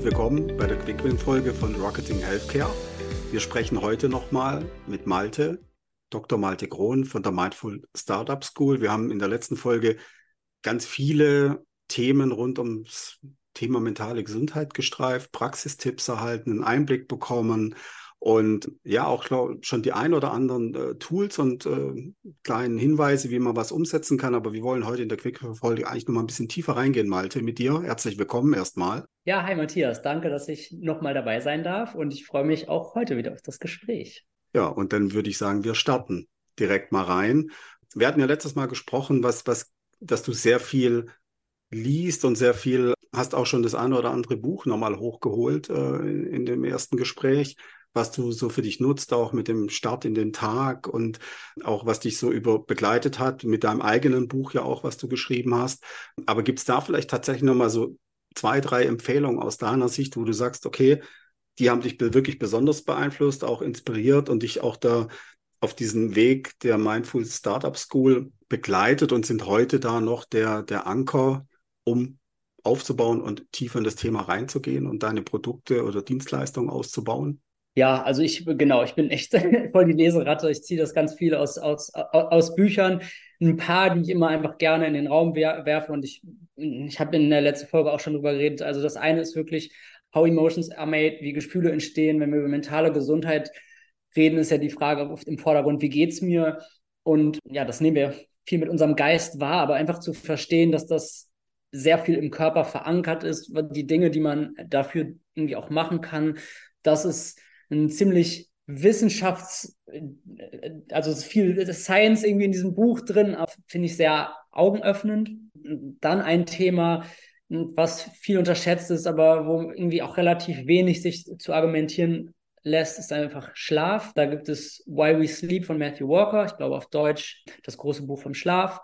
Herzlich willkommen bei der Quickwin-Folge von Rocketing Healthcare. Wir sprechen heute nochmal mit Malte, Dr. Malte Krohn von der Mindful Startup School. Wir haben in der letzten Folge ganz viele Themen rund ums Thema mentale Gesundheit gestreift, Praxistipps erhalten, einen Einblick bekommen und ja, auch schon die ein oder anderen äh, Tools und äh, kleinen Hinweise, wie man was umsetzen kann. Aber wir wollen heute in der Quick-Folge eigentlich noch mal ein bisschen tiefer reingehen, Malte, mit dir. Herzlich willkommen erstmal. Ja, hi Matthias, danke, dass ich nochmal dabei sein darf und ich freue mich auch heute wieder auf das Gespräch. Ja, und dann würde ich sagen, wir starten direkt mal rein. Wir hatten ja letztes Mal gesprochen, was, was, dass du sehr viel liest und sehr viel, hast auch schon das eine oder andere Buch nochmal hochgeholt äh, in, in dem ersten Gespräch was du so für dich nutzt, auch mit dem Start in den Tag und auch was dich so über begleitet hat, mit deinem eigenen Buch ja auch, was du geschrieben hast. Aber gibt es da vielleicht tatsächlich nochmal so zwei, drei Empfehlungen aus deiner Sicht, wo du sagst, okay, die haben dich wirklich besonders beeinflusst, auch inspiriert und dich auch da auf diesen Weg der Mindful Startup School begleitet und sind heute da noch der, der Anker, um aufzubauen und tiefer in das Thema reinzugehen und deine Produkte oder Dienstleistungen auszubauen? Ja, also ich, genau, ich bin echt voll die Leseratte. Ich ziehe das ganz viel aus, aus, aus Büchern. Ein paar, die ich immer einfach gerne in den Raum wer werfe. Und ich, ich habe in der letzten Folge auch schon drüber geredet. Also das eine ist wirklich How Emotions Are Made, wie Gefühle entstehen. Wenn wir über mentale Gesundheit reden, ist ja die Frage oft im Vordergrund, wie geht's mir? Und ja, das nehmen wir viel mit unserem Geist wahr, aber einfach zu verstehen, dass das sehr viel im Körper verankert ist, die Dinge, die man dafür irgendwie auch machen kann, das ist ein ziemlich Wissenschafts-, also viel Science irgendwie in diesem Buch drin, finde ich sehr augenöffnend. Dann ein Thema, was viel unterschätzt ist, aber wo irgendwie auch relativ wenig sich zu argumentieren lässt, ist einfach Schlaf. Da gibt es Why We Sleep von Matthew Walker, ich glaube auf Deutsch das große Buch vom Schlaf.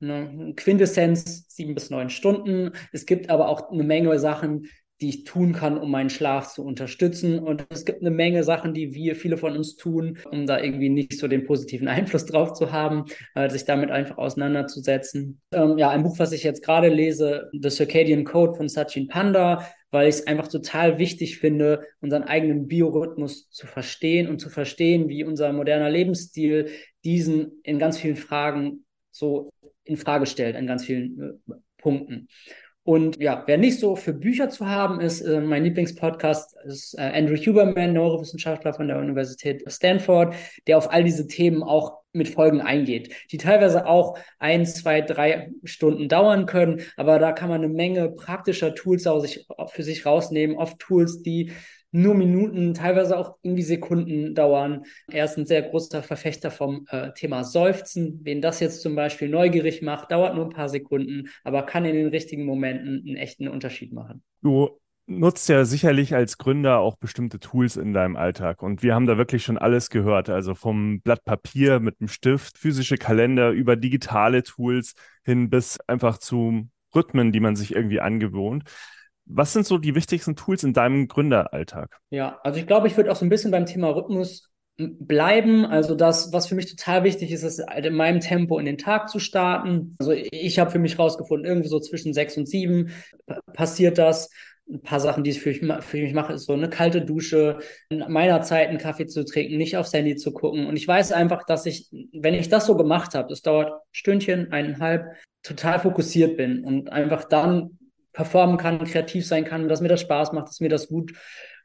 Eine Quintessenz, sieben bis neun Stunden. Es gibt aber auch eine Menge Sachen, die ich tun kann, um meinen Schlaf zu unterstützen. Und es gibt eine Menge Sachen, die wir, viele von uns tun, um da irgendwie nicht so den positiven Einfluss drauf zu haben, äh, sich damit einfach auseinanderzusetzen. Ähm, ja, ein Buch, was ich jetzt gerade lese, The Circadian Code von Sachin Panda, weil ich es einfach total wichtig finde, unseren eigenen Biorhythmus zu verstehen und zu verstehen, wie unser moderner Lebensstil diesen in ganz vielen Fragen so in Frage stellt, an ganz vielen äh, Punkten. Und ja, wer nicht so für Bücher zu haben ist, äh, mein Lieblingspodcast ist äh, Andrew Huberman, Neurowissenschaftler von der Universität Stanford, der auf all diese Themen auch mit Folgen eingeht, die teilweise auch ein, zwei, drei Stunden dauern können, aber da kann man eine Menge praktischer Tools auch sich, für sich rausnehmen, oft Tools, die nur Minuten, teilweise auch irgendwie Sekunden dauern. Er ist ein sehr großer Verfechter vom äh, Thema Seufzen. Wen das jetzt zum Beispiel neugierig macht, dauert nur ein paar Sekunden, aber kann in den richtigen Momenten einen echten Unterschied machen. Du nutzt ja sicherlich als Gründer auch bestimmte Tools in deinem Alltag. Und wir haben da wirklich schon alles gehört. Also vom Blatt Papier mit dem Stift, physische Kalender über digitale Tools hin bis einfach zu Rhythmen, die man sich irgendwie angewohnt. Was sind so die wichtigsten Tools in deinem Gründeralltag? Ja, also ich glaube, ich würde auch so ein bisschen beim Thema Rhythmus bleiben. Also das, was für mich total wichtig ist, ist halt in meinem Tempo in den Tag zu starten. Also ich habe für mich rausgefunden, irgendwie so zwischen sechs und sieben passiert das. Ein paar Sachen, die ich für, für mich mache, ist so eine kalte Dusche, in meiner Zeit einen Kaffee zu trinken, nicht aufs Handy zu gucken. Und ich weiß einfach, dass ich, wenn ich das so gemacht habe, das dauert Stündchen, eineinhalb, total fokussiert bin und einfach dann performen kann, kreativ sein kann, dass mir das Spaß macht, dass mir das gut,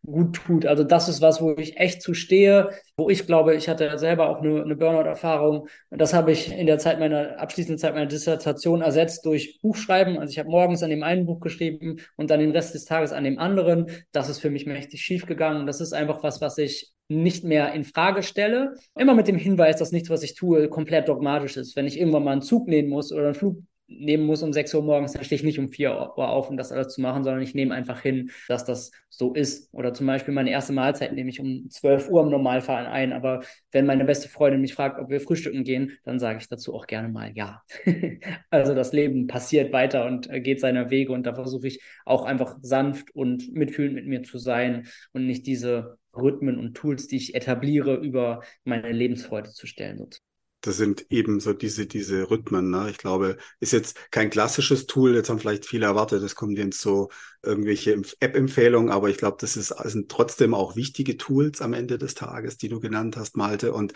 gut tut. Also das ist was, wo ich echt zu stehe, wo ich glaube, ich hatte selber auch eine, eine Burnout-Erfahrung. Das habe ich in der Zeit meiner, abschließenden Zeit meiner Dissertation ersetzt durch Buchschreiben. Also ich habe morgens an dem einen Buch geschrieben und dann den Rest des Tages an dem anderen. Das ist für mich mächtig schief gegangen. Das ist einfach was, was ich nicht mehr in Frage stelle. Immer mit dem Hinweis, dass nichts, was ich tue, komplett dogmatisch ist. Wenn ich irgendwann mal einen Zug nehmen muss oder einen Flug nehmen muss um 6 Uhr morgens, dann stehe ich nicht um 4 Uhr auf, um das alles zu machen, sondern ich nehme einfach hin, dass das so ist. Oder zum Beispiel meine erste Mahlzeit nehme ich um 12 Uhr im Normalfall ein. Aber wenn meine beste Freundin mich fragt, ob wir frühstücken gehen, dann sage ich dazu auch gerne mal ja. also das Leben passiert weiter und äh, geht seiner Wege und da versuche ich auch einfach sanft und mitfühlend mit mir zu sein und nicht diese Rhythmen und Tools, die ich etabliere, über meine Lebensfreude zu stellen. Sozusagen. Das sind eben so diese, diese Rhythmen. Ne? Ich glaube, ist jetzt kein klassisches Tool, jetzt haben vielleicht viele erwartet, es kommen jetzt so irgendwelche App-Empfehlungen, aber ich glaube, das ist, sind trotzdem auch wichtige Tools am Ende des Tages, die du genannt hast, Malte. Und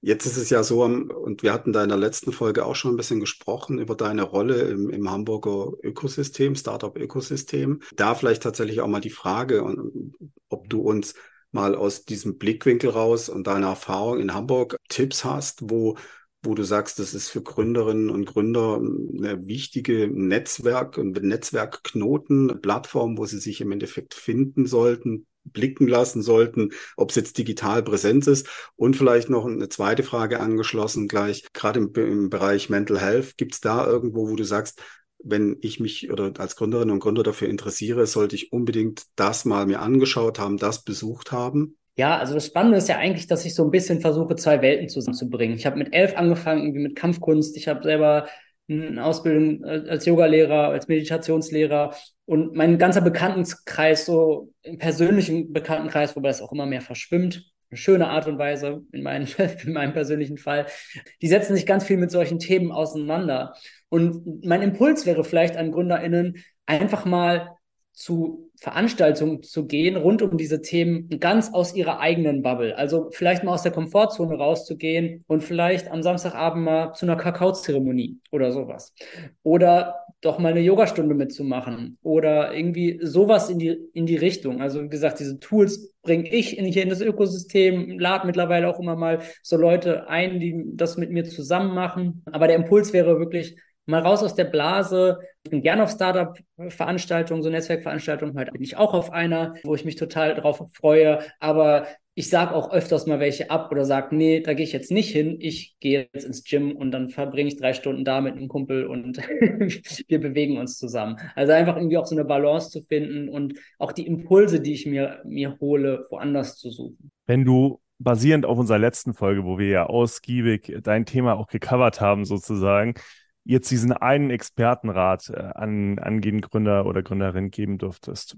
jetzt ist es ja so, und wir hatten da in der letzten Folge auch schon ein bisschen gesprochen über deine Rolle im, im Hamburger Ökosystem, Startup-Ökosystem. Da vielleicht tatsächlich auch mal die Frage, ob du uns mal aus diesem Blickwinkel raus und deiner Erfahrung in Hamburg Tipps hast, wo, wo du sagst, das ist für Gründerinnen und Gründer eine wichtige Netzwerk, und Netzwerkknoten, Plattform, wo sie sich im Endeffekt finden sollten, blicken lassen sollten, ob es jetzt digital Präsenz ist. Und vielleicht noch eine zweite Frage angeschlossen gleich, gerade im, im Bereich Mental Health, gibt es da irgendwo, wo du sagst, wenn ich mich oder als Gründerin und Gründer dafür interessiere, sollte ich unbedingt das mal mir angeschaut haben, das besucht haben? Ja, also das Spannende ist ja eigentlich, dass ich so ein bisschen versuche, zwei Welten zusammenzubringen. Ich habe mit elf angefangen, irgendwie mit Kampfkunst. Ich habe selber eine Ausbildung als Yogalehrer, als Meditationslehrer und mein ganzer Bekanntenkreis, so im persönlichen Bekanntenkreis, wobei das auch immer mehr verschwimmt, eine schöne Art und Weise in, meinem, in meinem persönlichen Fall, die setzen sich ganz viel mit solchen Themen auseinander. Und mein Impuls wäre vielleicht an GründerInnen, einfach mal zu Veranstaltungen zu gehen rund um diese Themen ganz aus ihrer eigenen Bubble. Also vielleicht mal aus der Komfortzone rauszugehen und vielleicht am Samstagabend mal zu einer Kakaozeremonie oder sowas. Oder doch mal eine Yogastunde mitzumachen oder irgendwie sowas in die, in die Richtung. Also wie gesagt, diese Tools bringe ich in, hier in das Ökosystem, lade mittlerweile auch immer mal so Leute ein, die das mit mir zusammen machen. Aber der Impuls wäre wirklich, mal raus aus der Blase. Ich bin gerne auf Startup-Veranstaltungen, so Netzwerkveranstaltungen. Heute bin ich auch auf einer, wo ich mich total drauf freue. Aber ich sage auch öfters mal welche ab oder sage, nee, da gehe ich jetzt nicht hin. Ich gehe jetzt ins Gym und dann verbringe ich drei Stunden da mit einem Kumpel und wir bewegen uns zusammen. Also einfach irgendwie auch so eine Balance zu finden und auch die Impulse, die ich mir, mir hole, woanders zu suchen. Wenn du basierend auf unserer letzten Folge, wo wir ja ausgiebig dein Thema auch gecovert haben, sozusagen, jetzt diesen einen Expertenrat äh, an angehenden Gründer oder Gründerin geben dürftest?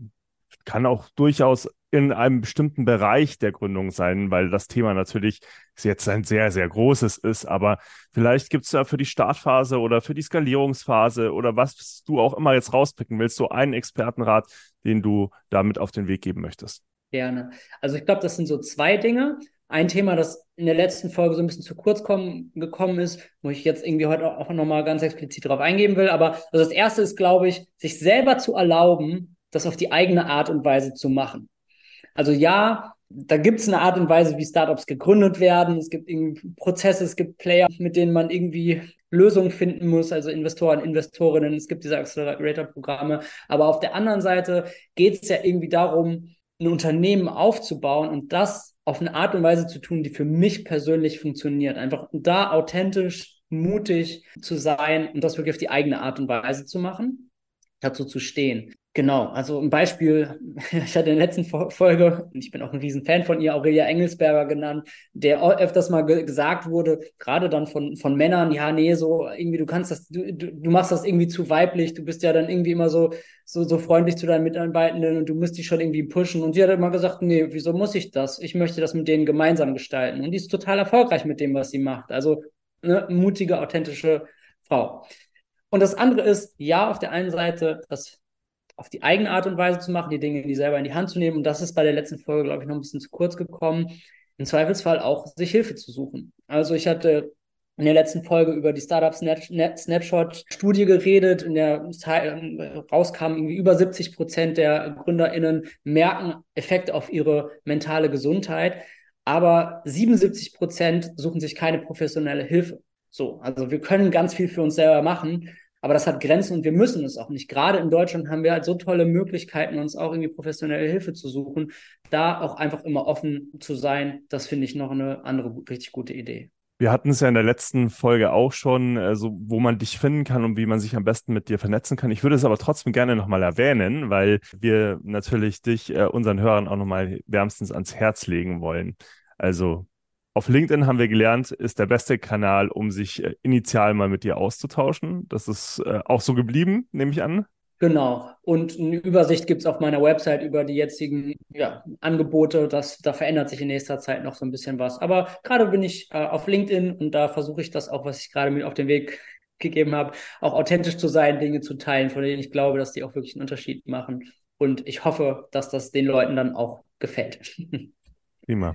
Kann auch durchaus in einem bestimmten Bereich der Gründung sein, weil das Thema natürlich jetzt ein sehr, sehr großes ist. Aber vielleicht gibt es da für die Startphase oder für die Skalierungsphase oder was du auch immer jetzt rauspicken willst, so einen Expertenrat, den du damit auf den Weg geben möchtest. Gerne. Also ich glaube, das sind so zwei Dinge. Ein Thema, das in der letzten Folge so ein bisschen zu kurz kommen, gekommen ist, wo ich jetzt irgendwie heute auch nochmal ganz explizit darauf eingehen will. Aber also das erste ist, glaube ich, sich selber zu erlauben, das auf die eigene Art und Weise zu machen. Also ja, da gibt es eine Art und Weise, wie Startups gegründet werden. Es gibt irgendwie Prozesse, es gibt Player, mit denen man irgendwie Lösungen finden muss, also Investoren, Investorinnen. Es gibt diese Accelerator-Programme. Aber auf der anderen Seite geht es ja irgendwie darum, ein Unternehmen aufzubauen und das auf eine Art und Weise zu tun, die für mich persönlich funktioniert. Einfach da authentisch, mutig zu sein und das wirklich auf die eigene Art und Weise zu machen, dazu zu stehen. Genau, also ein Beispiel, ich hatte in der letzten Folge, und ich bin auch ein Riesenfan von ihr, Aurelia Engelsberger genannt, der öfters mal ge gesagt wurde, gerade dann von, von Männern, ja, nee, so irgendwie, du kannst das, du, du, machst das irgendwie zu weiblich, du bist ja dann irgendwie immer so, so, so freundlich zu deinen Mitarbeitenden und du musst die schon irgendwie pushen. Und sie hat immer gesagt, nee, wieso muss ich das? Ich möchte das mit denen gemeinsam gestalten. Und die ist total erfolgreich mit dem, was sie macht. Also eine mutige, authentische Frau. Und das andere ist, ja, auf der einen Seite, das auf die eigene Art und Weise zu machen, die Dinge die selber in die Hand zu nehmen. Und das ist bei der letzten Folge, glaube ich, noch ein bisschen zu kurz gekommen. Im Zweifelsfall auch sich Hilfe zu suchen. Also ich hatte in der letzten Folge über die Startup Snapshot-Studie geredet, in der rauskam, irgendwie über 70 Prozent der GründerInnen merken Effekte auf ihre mentale Gesundheit, aber 77 Prozent suchen sich keine professionelle Hilfe. So, also wir können ganz viel für uns selber machen, aber das hat Grenzen und wir müssen es auch nicht. Gerade in Deutschland haben wir halt so tolle Möglichkeiten, uns auch irgendwie professionelle Hilfe zu suchen. Da auch einfach immer offen zu sein, das finde ich noch eine andere richtig gute Idee. Wir hatten es ja in der letzten Folge auch schon, also wo man dich finden kann und wie man sich am besten mit dir vernetzen kann. Ich würde es aber trotzdem gerne nochmal erwähnen, weil wir natürlich dich äh, unseren Hörern auch nochmal wärmstens ans Herz legen wollen. Also auf LinkedIn haben wir gelernt, ist der beste Kanal, um sich äh, initial mal mit dir auszutauschen. Das ist äh, auch so geblieben, nehme ich an. Genau. Und eine Übersicht gibt es auf meiner Website über die jetzigen ja, Angebote. Das, da verändert sich in nächster Zeit noch so ein bisschen was. Aber gerade bin ich äh, auf LinkedIn und da versuche ich das auch, was ich gerade mit auf den Weg gegeben habe, auch authentisch zu sein, Dinge zu teilen, von denen ich glaube, dass die auch wirklich einen Unterschied machen. Und ich hoffe, dass das den Leuten dann auch gefällt. Prima.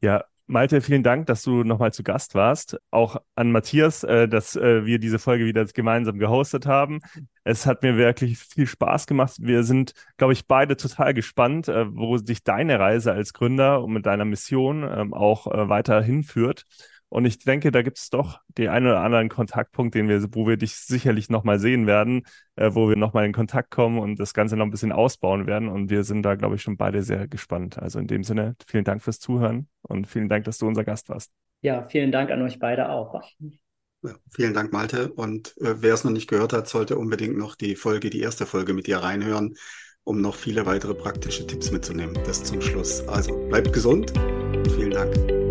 Ja, Malte, vielen Dank, dass du nochmal zu Gast warst. Auch an Matthias, äh, dass äh, wir diese Folge wieder gemeinsam gehostet haben. Es hat mir wirklich viel Spaß gemacht. Wir sind, glaube ich, beide total gespannt, äh, wo sich deine Reise als Gründer und mit deiner Mission ähm, auch äh, weiter hinführt. Und ich denke, da gibt es doch den einen oder anderen Kontaktpunkt, den wir, wo wir dich sicherlich nochmal sehen werden, äh, wo wir nochmal in Kontakt kommen und das Ganze noch ein bisschen ausbauen werden. Und wir sind da, glaube ich, schon beide sehr gespannt. Also in dem Sinne, vielen Dank fürs Zuhören und vielen Dank, dass du unser Gast warst. Ja, vielen Dank an euch beide auch. Vielen Dank, Malte. Und äh, wer es noch nicht gehört hat, sollte unbedingt noch die Folge, die erste Folge mit dir reinhören, um noch viele weitere praktische Tipps mitzunehmen. Das zum Schluss. Also bleibt gesund und vielen Dank.